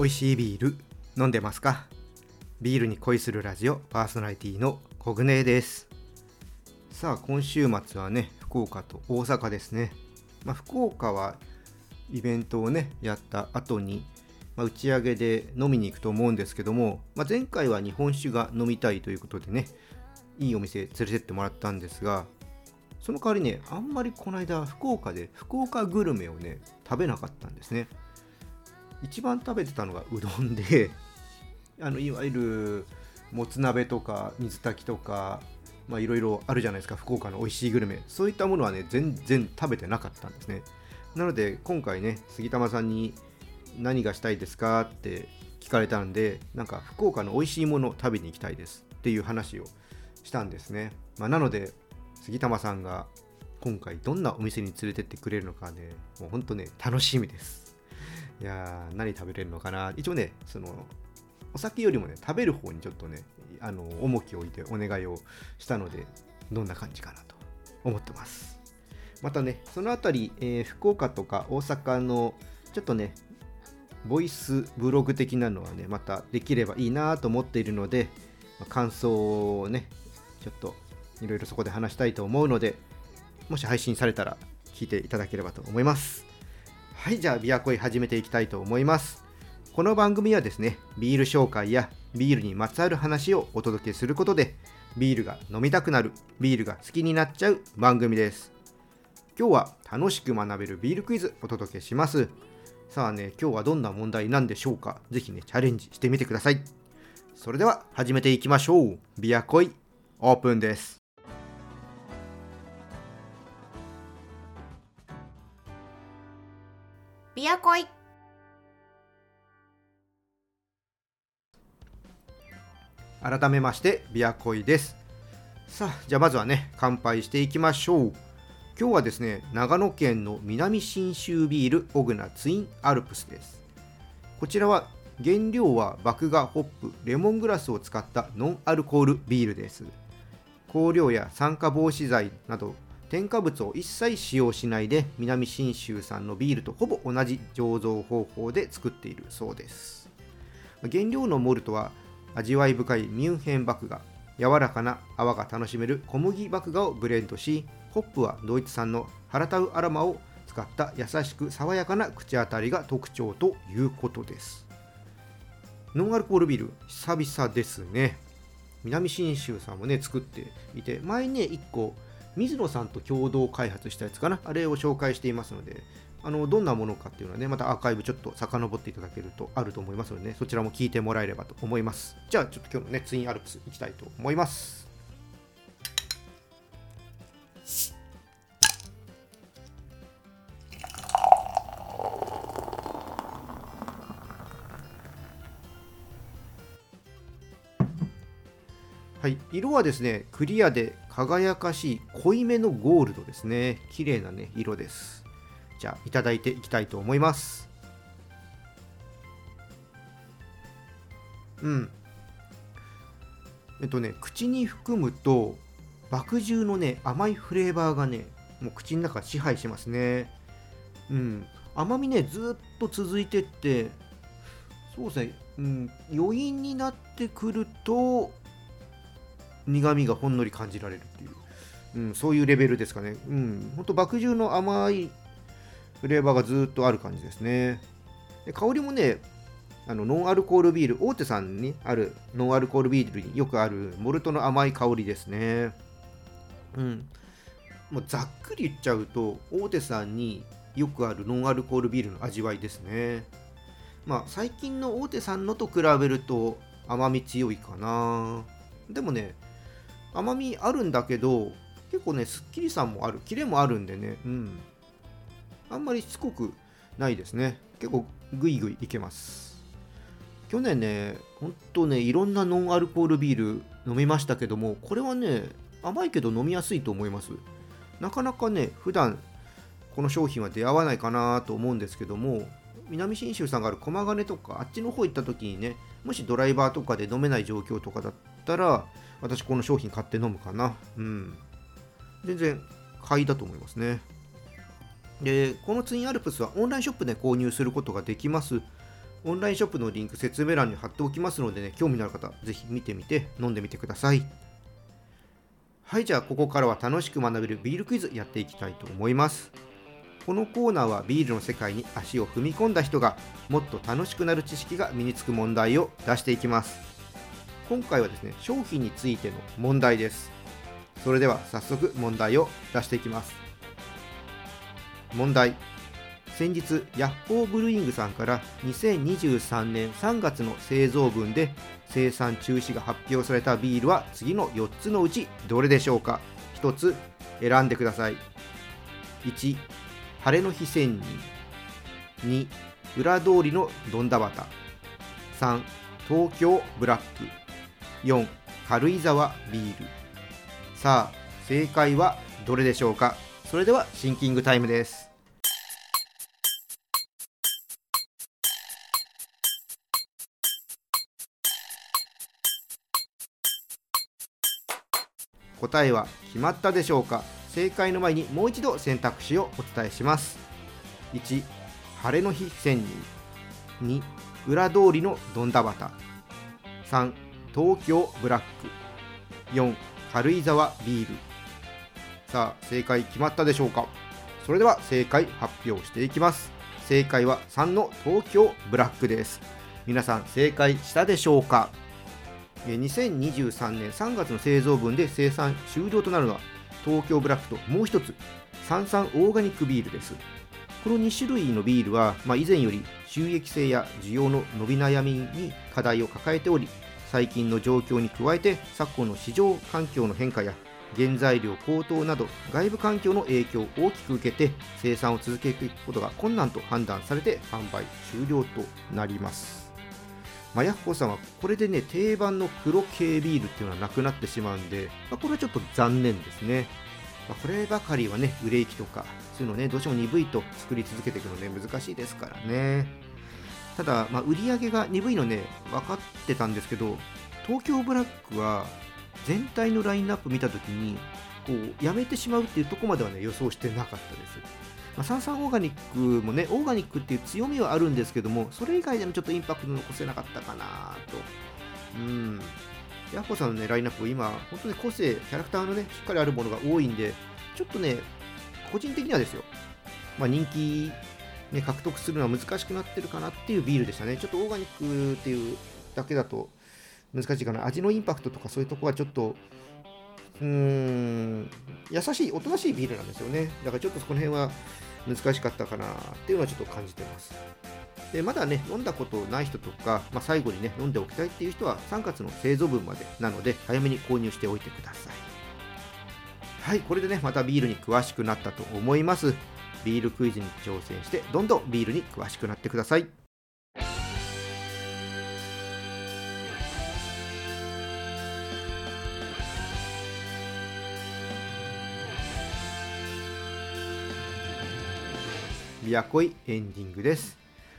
美味しいビール飲んでますか？ビールに恋するラジオパーソナリティのコグネです。さあ今週末はね福岡と大阪ですね、まあ、福岡はイベントをねやった後に、まあ、打ち上げで飲みに行くと思うんですけども、まあ、前回は日本酒が飲みたいということでねいいお店連れてってもらったんですがその代わりねあんまりこの間福岡で福岡グルメをね食べなかったんですね。一番食べてたのがうどんで あのいわゆるもつ鍋とか水炊きとかいろいろあるじゃないですか福岡の美味しいグルメ。そういったものはね全然食べてなかったんですね。なので今回ね杉玉さんに何がしたいですかって聞かれたんでなんか福岡の美味しいものを食べに行きたいですっていう話をしたんですね、まあ、なので杉玉さんが今回どんなお店に連れてってくれるのかねもうほんとね楽しみです。いやー何食べれるのかな？一応ねそのお酒よりもね食べる方にちょっとねあの重きを置いてお願いをしたのでどんな感じかなと思ってます。またねその辺り、えー、福岡とか大阪のちょっとねボイスブログ的なのはねまたできればいいなと思っているので感想をねちょっといろいろそこで話したいと思うのでもし配信されたら聞いていただければと思います。はいじゃあビアコイ始めていきたいと思います。この番組はですねビール紹介やビールにまつわる話をお届けすることでビールが飲みたくなるビールが好きになっちゃう番組です。今日は楽しく学べるビールクイズお届けします。さあね今日はどんな問題なんでしょうか？ぜひねチャレンジしてみてください。それでは始めていきましょう。ビアコイオープンです。ビアコイ改めましてビアコイです。さあじゃあまずはね乾杯していきましょう。今日はですね長野県の南信州ビールオグナツインアルプスです。こちらは原料は麦芽ホップレモングラスを使ったノンアルコールビールです。香料や酸化防止剤など添加物を一切使用しないで南信州産のビールとほぼ同じ醸造方法で作っているそうです。原料のモルトは味わい深いミュンヘン麦芽柔らかな泡が楽しめる小麦麦芽をブレンドしホップはドイツ産のハラタウアラマを使った優しく爽やかな口当たりが特徴ということです。ノンアルコールビール久々ですね。南信州さんもね作っていて前ね1個水野さんと共同開発したやつかな？あれを紹介していますのであのどんなものかっていうのはねまたアーカイブちょっと遡っていただけるとあると思いますのでねそちらも聞いてもらえればと思います。じゃあちょっと今日のねツインアルプスいきたいと思います。はい、色はですねクリアで輝かしい濃いめのゴールドですね。綺麗なね色です。じゃあいただいていきたいと思います。うん。えっとね口に含むと麦汁のね甘いフレーバーがねもう口の中支配しますね。うん。甘みねずっと続いてってそうですね、うん、余韻になってくると苦みがほんのり感じられるっていう、うん、そういうレベルですかね。うん、ほんと麦汁の甘いフレーバーがずっとある感じですね。で香りもね、あのノンアルコールビール、大手さんにあるノンアルコールビールによくあるモルトの甘い香りですね。うん。もうざっくり言っちゃうと、大手さんによくあるノンアルコールビールの味わいですね。まあ、最近の大手さんのと比べると甘み強いかな。でもね、甘みあるんだけど結構ねすっきりさもある。キレもあるんでね。うん。あんまりしつこくないですね。結構グイグイいけます。去年ねほんとねいろんなノンアルコールビール飲みましたけどもこれはね甘いけど飲みやすいと思います。なかなかね普段この商品は出会わないかなと思うんですけども南信州さんがある駒ヶ根とかあっちの方行った時にねもしドライバーとかで飲めない状況とかだったら私この商品買って飲むかな。うん。全然買いだと思いますね。で、このツインアルプスはオンラインショップで購入することができます。オンラインショップのリンク説明欄に貼っておきますのでね、興味のある方、ぜひ見てみて飲んでみてください。はい、じゃあここからは楽しく学べるビールクイズやっていきたいと思います。このコーナーはビールの世界に足を踏み込んだ人がもっと楽しくなる知識が身につく問題を出していきます。今回はですね、商品についての問題です。それでは早速問題を出していきます。問題。先日ヤッホーブルーイングさんから2023年3月の製造分で生産中止が発表されたビールは次の4つのうちどれでしょうか。1つ選んでください。1晴れの日千人。2裏通りのどんだバタ3東京ブラック。4軽井沢ビール。さあ正解はどれでしょうか？それではシンキングタイムです。答えは決まったでしょうか？正解の前にもう一度選択肢をお伝えします。1晴れの日千人2裏通りのどんだバタ3東京ブラック。4軽井沢ビール。さあ正解決まったでしょうか？それでは正解発表していきます。正解は3の東京ブラックです。皆さん正解したでしょうか？2023年3月の製造分で生産終了となるのは東京ブラックともう一つ三々オーガニックビールです。この2種類のビールは、まあ、以前より収益性や需要の伸び悩みに課題を抱えており最近の状況に加えて昨今の市場環境の変化や原材料高騰など外部環境の影響を大きく受けて生産を続けていくことが困難と判断されて販売終了となります。まあ、ヤッホーさんはこれでね定番の黒系ビールっていうのはなくなってしまうんで、まあ、これはちょっと残念ですね、まあ、こればかりはね売れ行きとかそういうのねどうしても鈍いと作り続けていくのね難しいですからね。ただ、まあ、売り上げが鈍いのね分かってたんですけど東京ブラックは全体のラインナップ見た時にこうやめてしまうっていうとこまではね予想してなかったですまあ、サンサンオーガニックもね、オーガニックっていう強みはあるんですけども、それ以外でもちょっとインパクト残せなかったかなと。うん。ヤッホさんのね、ラインナップ、今、本当に個性、キャラクターのね、しっかりあるものが多いんで、ちょっとね、個人的にはですよ、まあ、人気、ね、獲得するのは難しくなってるかなっていうビールでしたね。ちょっとオーガニックっていうだけだと難しいかな。味のインパクトとかそういうとこはちょっと、うーん、優しい、おとなしいビールなんですよね。だからちょっとそこの辺は難しかったかなっていうのはちょっと感じてます。でまだね、飲んだことない人とか、まあ、最後にね、飲んでおきたいっていう人は3月の製造分までなので、早めに購入しておいてください。はい、これでね、またビールに詳しくなったと思います。ビールクイズに挑戦して、どんどんビールに詳しくなってください。ビアコイエンディングです。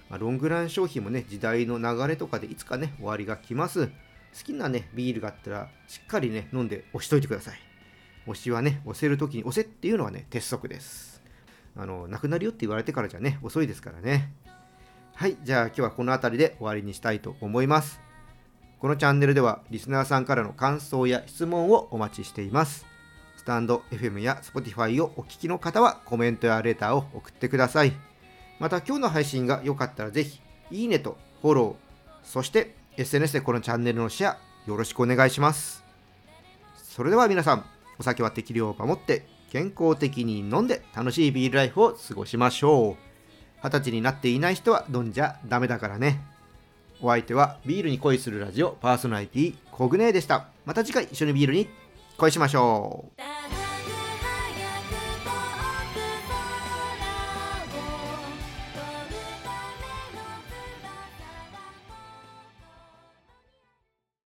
まあ、ロングラン商品もね、時代の流れとかでいつかね、終わりが来ます。好きなね、ビールがあったら、しっかりね、飲んで押しといてください。押しはね、押せるときに押せっていうのはね、鉄則です。あの、なくなるよって言われてからじゃね、遅いですからね。はい、じゃあ今日はこの辺りで終わりにしたいと思います。このチャンネルではリスナーさんからの感想や質問をお待ちしています。スタンド FM や Spotify をお聞きの方はコメントやレターを送ってください。また今日の配信が良かったらぜひ、いいねとフォロー、そして SNS でこのチャンネルのシェアよろしくお願いします。それでは皆さん、お酒は適量を守って健康的に飲んで楽しいビールライフを過ごしましょう。二十歳になっていない人は飲んじゃダメだからね。お相手はビールに恋するラジオパーソナリティコグネーでした。また次回一緒にビールに恋しましょう。